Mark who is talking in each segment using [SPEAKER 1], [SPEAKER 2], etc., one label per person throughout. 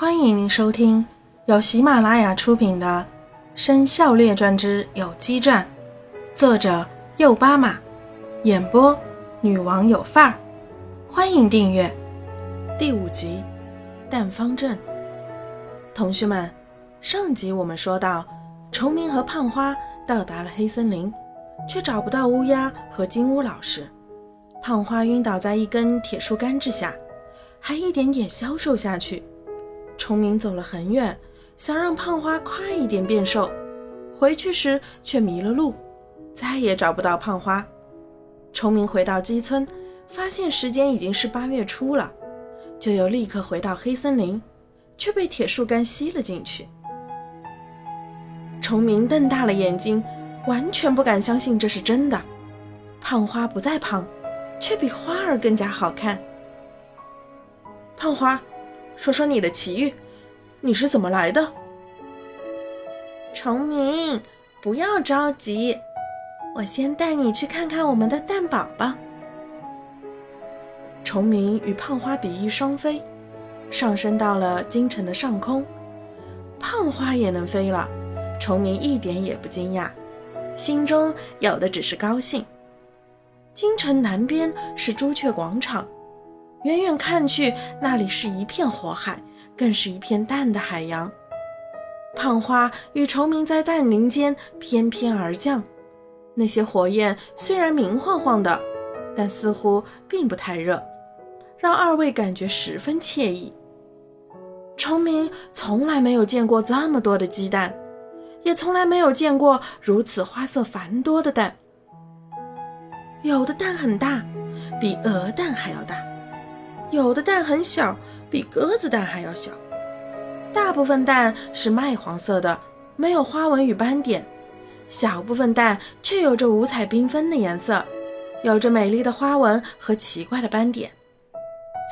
[SPEAKER 1] 欢迎您收听由喜马拉雅出品的《生肖列传之有机传》，作者右巴马，演播女王有范儿。欢迎订阅第五集《蛋方阵》。同学们，上集我们说到，崇明和胖花到达了黑森林，却找不到乌鸦和金乌老师。胖花晕倒在一根铁树干之下，还一点点消瘦下去。崇明走了很远，想让胖花快一点变瘦，回去时却迷了路，再也找不到胖花。崇明回到鸡村，发现时间已经是八月初了，就又立刻回到黑森林，却被铁树干吸了进去。崇明瞪大了眼睛，完全不敢相信这是真的。胖花不再胖，却比花儿更加好看。胖花。说说你的奇遇，你是怎么来的？
[SPEAKER 2] 崇明，不要着急，我先带你去看看我们的蛋宝宝。
[SPEAKER 1] 崇明与胖花比翼双飞，上升到了京城的上空。胖花也能飞了，崇明一点也不惊讶，心中有的只是高兴。京城南边是朱雀广场。远远看去，那里是一片火海，更是一片蛋的海洋。胖花与崇明在蛋林间翩翩而降，那些火焰虽然明晃晃的，但似乎并不太热，让二位感觉十分惬意。崇明从来没有见过这么多的鸡蛋，也从来没有见过如此花色繁多的蛋。有的蛋很大，比鹅蛋还要大。有的蛋很小，比鸽子蛋还要小。大部分蛋是麦黄色的，没有花纹与斑点；小部分蛋却有着五彩缤纷的颜色，有着美丽的花纹和奇怪的斑点。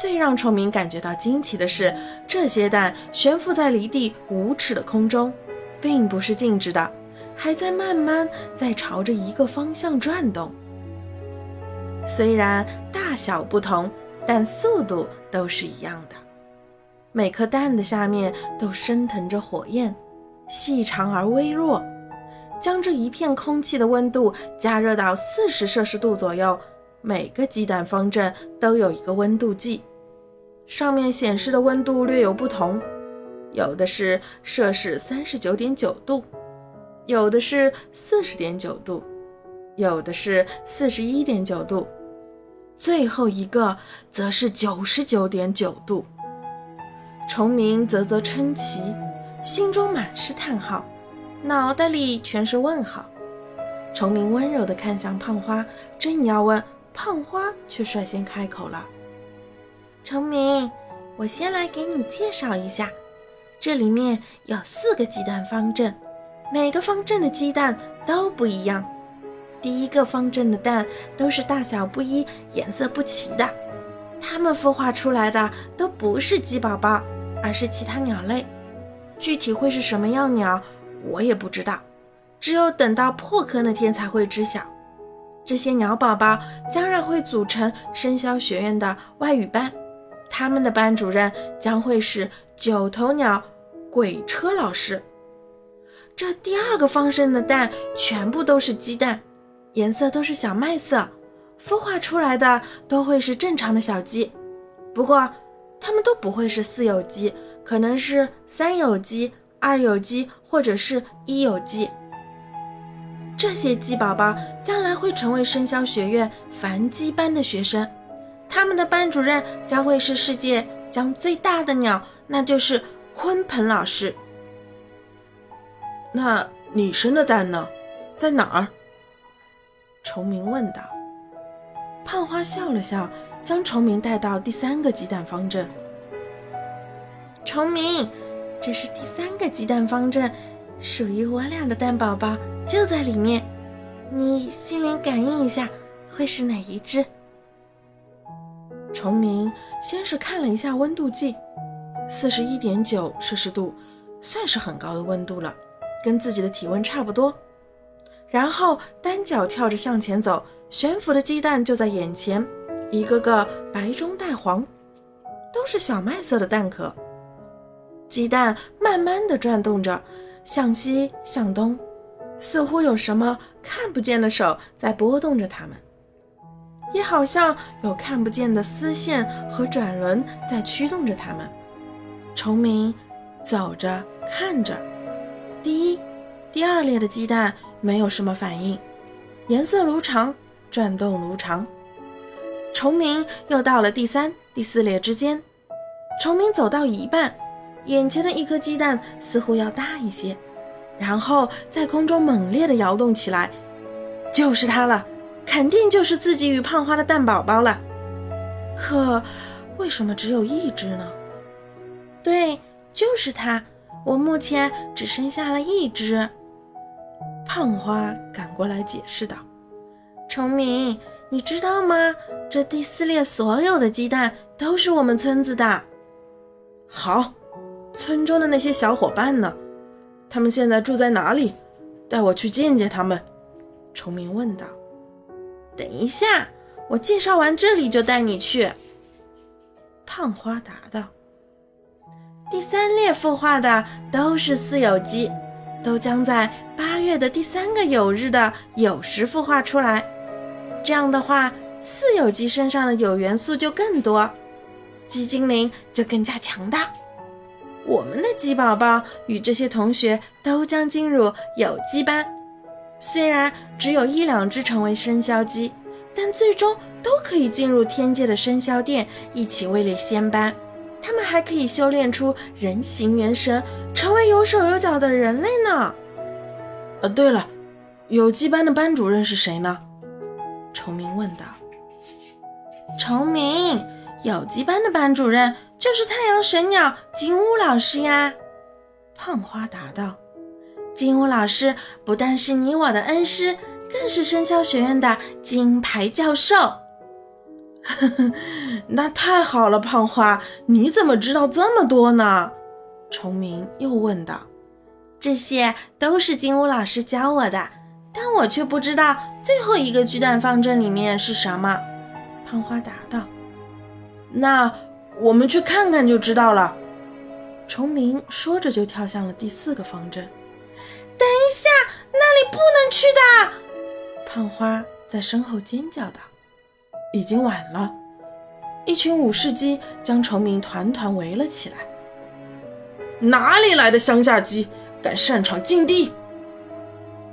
[SPEAKER 1] 最让崇明感觉到惊奇的是，这些蛋悬浮在离地五尺的空中，并不是静止的，还在慢慢在朝着一个方向转动。虽然大小不同。但速度都是一样的，每颗蛋的下面都升腾着火焰，细长而微弱，将这一片空气的温度加热到四十摄氏度左右。每个鸡蛋方阵都有一个温度计，上面显示的温度略有不同，有的是摄氏三十九点九度，有的是四十点九度，有的是四十一点九度。最后一个则是九十九点九度。崇明啧啧称奇，心中满是叹号，脑袋里全是问号。崇明温柔地看向胖花，正要问，胖花却率先开口了：“
[SPEAKER 2] 崇明，我先来给你介绍一下，这里面有四个鸡蛋方阵，每个方阵的鸡蛋都不一样。”第一个方阵的蛋都是大小不一、颜色不齐的，它们孵化出来的都不是鸡宝宝，而是其他鸟类。具体会是什么样鸟，我也不知道，只有等到破壳那天才会知晓。这些鸟宝宝将然会组成生肖学院的外语班，他们的班主任将会是九头鸟鬼车老师。这第二个方阵的蛋全部都是鸡蛋。颜色都是小麦色，孵化出来的都会是正常的小鸡，不过它们都不会是四有鸡，可能是三有鸡、二有鸡或者是一有鸡。这些鸡宝宝将来会成为生肖学院繁鸡班的学生，他们的班主任将会是世界将最大的鸟，那就是鲲鹏老师。
[SPEAKER 3] 那你生的蛋呢？在哪儿？
[SPEAKER 1] 崇明问道：“胖花笑了笑，将崇明带到第三个鸡蛋方阵。
[SPEAKER 2] 崇明，这是第三个鸡蛋方阵，属于我俩的蛋宝宝就在里面。你心灵感应一下，会是哪一只？”
[SPEAKER 1] 崇明先是看了一下温度计，四十一点九摄氏度，算是很高的温度了，跟自己的体温差不多。然后单脚跳着向前走，悬浮的鸡蛋就在眼前，一个个白中带黄，都是小麦色的蛋壳。鸡蛋慢慢地转动着，向西向东，似乎有什么看不见的手在拨动着它们，也好像有看不见的丝线和转轮在驱动着它们。虫鸣走着看着，第一、第二列的鸡蛋没有什么反应，颜色如常，转动如常。虫鸣又到了第三、第四列之间，虫鸣走到一半，眼前的一颗鸡蛋似乎要大一些，然后在空中猛烈地摇动起来，就是它了，肯定就是自己与胖花的蛋宝宝了。可为什么只有一只呢？
[SPEAKER 2] 对，就是它，我目前只剩下了一只。
[SPEAKER 1] 胖花赶过来解释道：“
[SPEAKER 2] 崇明。”你知道吗？这第四列所有的鸡蛋都是我们村子的。
[SPEAKER 3] 好，村中的那些小伙伴呢？他们现在住在哪里？带我去见见他们。
[SPEAKER 1] 崇明问道。
[SPEAKER 2] 等一下，我介绍完这里就带你去。
[SPEAKER 1] 胖花答道。
[SPEAKER 2] 第三列孵化的都是四有鸡，都将在八月的第三个酉日的酉时孵化出来。这样的话，四有鸡身上的酉元素就更多，鸡精灵就更加强大。我们的鸡宝宝与这些同学都将进入有鸡班，虽然只有一两只成为生肖鸡，但最终都可以进入天界的生肖殿，一起位列仙班。他们还可以修炼出人形元神，成为有手有脚的人类呢。
[SPEAKER 3] 呃，对了，有机班的班主任是谁呢？
[SPEAKER 1] 崇明问道：“
[SPEAKER 2] 崇明，有机班的班主任就是太阳神鸟金乌老师呀。”
[SPEAKER 1] 胖花答道：“
[SPEAKER 2] 金乌老师不但是你我的恩师，更是生肖学院的金牌教授。”“
[SPEAKER 3] 那太好了，胖花，你怎么知道这么多呢？”
[SPEAKER 1] 崇明又问道：“
[SPEAKER 2] 这些都是金乌老师教我的。”但我却不知道最后一个巨蛋方阵里面是什么。
[SPEAKER 1] 胖花答道：“
[SPEAKER 3] 那我们去看看就知道了。”
[SPEAKER 1] 崇明说着就跳向了第四个方阵。
[SPEAKER 2] 等一下，那里不能去的！
[SPEAKER 1] 胖花在身后尖叫道：“已经晚了！”一群武士鸡将崇明团团围了起来。
[SPEAKER 3] 哪里来的乡下鸡，敢擅闯禁地？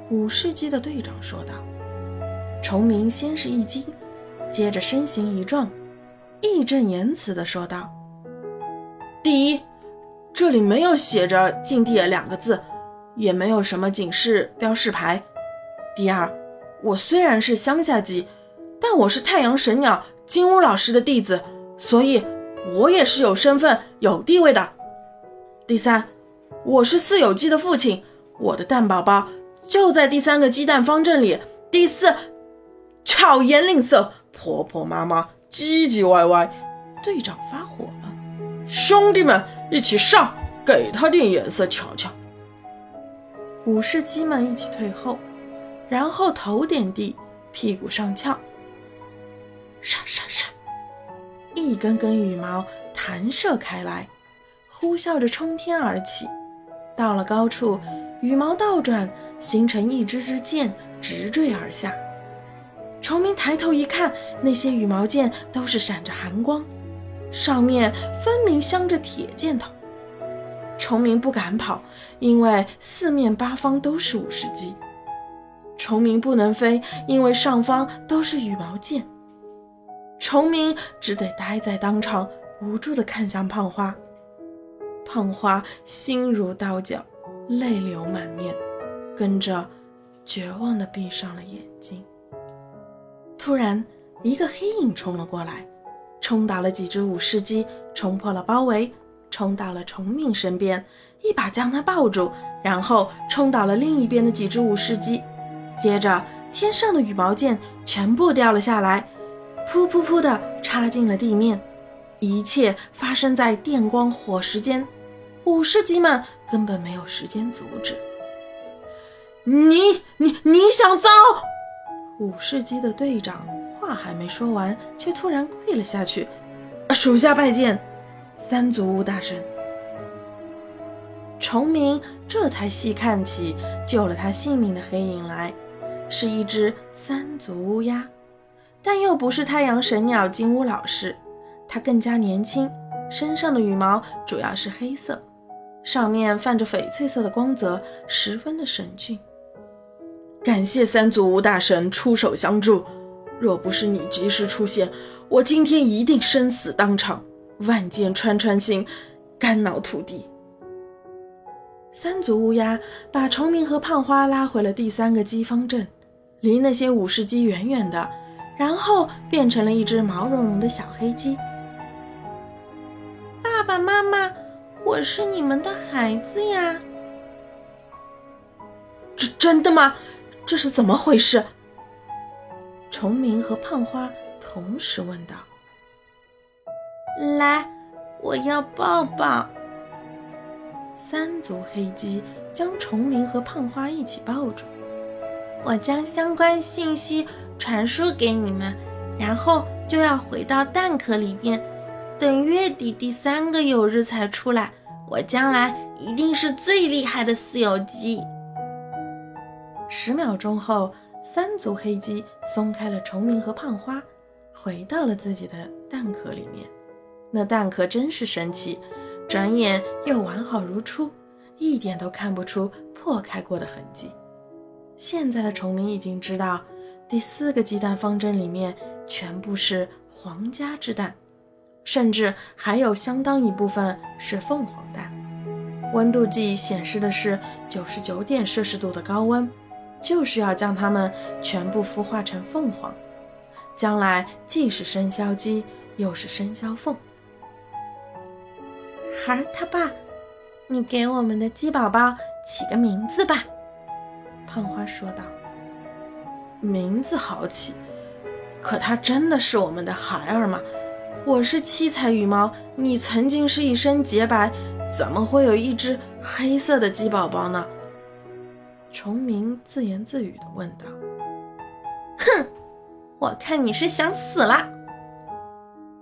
[SPEAKER 1] 武士鸡的队长说道：“崇明先是一惊，接着身形一撞，义正言辞地说道：‘
[SPEAKER 3] 第一，这里没有写着‘禁地’两个字，也没有什么警示标示牌。第二，我虽然是乡下鸡，但我是太阳神鸟金乌老师的弟子，所以我也是有身份、有地位的。第三，我是四有鸡的父亲，我的蛋宝宝。”就在第三个鸡蛋方阵里。第四，巧言令色，婆婆妈妈唧唧歪歪。队长发火了，兄弟们一起上，给他点颜色瞧瞧。
[SPEAKER 1] 武士鸡们一起退后，然后头点地，屁股上翘，唰唰唰，一根根羽毛弹射开来，呼啸着冲天而起。到了高处，羽毛倒转。形成一支支箭，直坠而下。虫鸣抬头一看，那些羽毛箭都是闪着寒光，上面分明镶着铁箭头。虫鸣不敢跑，因为四面八方都是武士鸡。虫鸣不能飞，因为上方都是羽毛箭。虫鸣只得待在当场，无助地看向胖花。胖花心如刀绞，泪流满面。跟着，绝望地闭上了眼睛。突然，一个黑影冲了过来，冲倒了几只武士鸡，冲破了包围，冲到了崇明身边，一把将他抱住，然后冲倒了另一边的几只武士鸡。接着，天上的羽毛箭全部掉了下来，噗噗噗地插进了地面。一切发生在电光火石间，武士鸡们根本没有时间阻止。
[SPEAKER 3] 你你你想遭？
[SPEAKER 1] 武士鸡的队长话还没说完，却突然跪了下去。
[SPEAKER 3] 属下拜见
[SPEAKER 1] 三足乌大神。虫鸣这才细看起救了他性命的黑影来，是一只三足乌鸦，但又不是太阳神鸟金乌老师，它更加年轻，身上的羽毛主要是黑色，上面泛着翡翠色的光泽，十分的神俊。
[SPEAKER 3] 感谢三足乌大神出手相助，若不是你及时出现，我今天一定生死当场，万箭穿穿心，肝脑涂地。
[SPEAKER 1] 三足乌鸦把虫鸣和胖花拉回了第三个鸡方阵，离那些武士鸡远远的，然后变成了一只毛茸茸的小黑鸡。
[SPEAKER 2] 爸爸妈妈，我是你们的孩子呀！
[SPEAKER 3] 这真的吗？这是怎么回事？
[SPEAKER 1] 崇明和胖花同时问道。
[SPEAKER 2] 来，我要抱抱。
[SPEAKER 1] 三足黑鸡将崇明和胖花一起抱住。
[SPEAKER 2] 我将相关信息传输给你们，然后就要回到蛋壳里边，等月底第三个有日才出来。我将来一定是最厉害的私有鸡。
[SPEAKER 1] 十秒钟后，三足黑鸡松开了虫鸣和胖花，回到了自己的蛋壳里面。那蛋壳真是神奇。转眼又完好如初，一点都看不出破开过的痕迹。现在的虫鸣已经知道，第四个鸡蛋方针里面全部是皇家之蛋，甚至还有相当一部分是凤凰蛋。温度计显示的是九十九点摄氏度的高温，就是要将它们全部孵化成凤凰，将来既是生肖鸡，又是生肖凤。
[SPEAKER 2] 孩儿他爸，你给我们的鸡宝宝起个名字吧。”
[SPEAKER 1] 胖花说道。“名字好起，可他真的是我们的孩儿吗？我是七彩羽毛，你曾经是一身洁白，怎么会有一只黑色的鸡宝宝呢？”虫鸣自言自语地问道。
[SPEAKER 2] “哼，我看你是想死了。”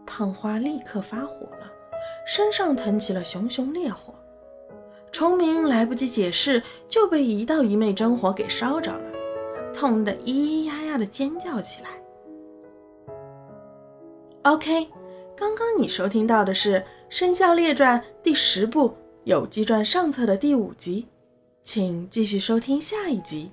[SPEAKER 1] 胖花立刻发火了。身上腾起了熊熊烈火，虫鸣来不及解释，就被一道一昧真火给烧着了，痛得咿咿呀呀的尖叫起来。OK，刚刚你收听到的是《生肖列传》第十部《有机传》上册的第五集，请继续收听下一集。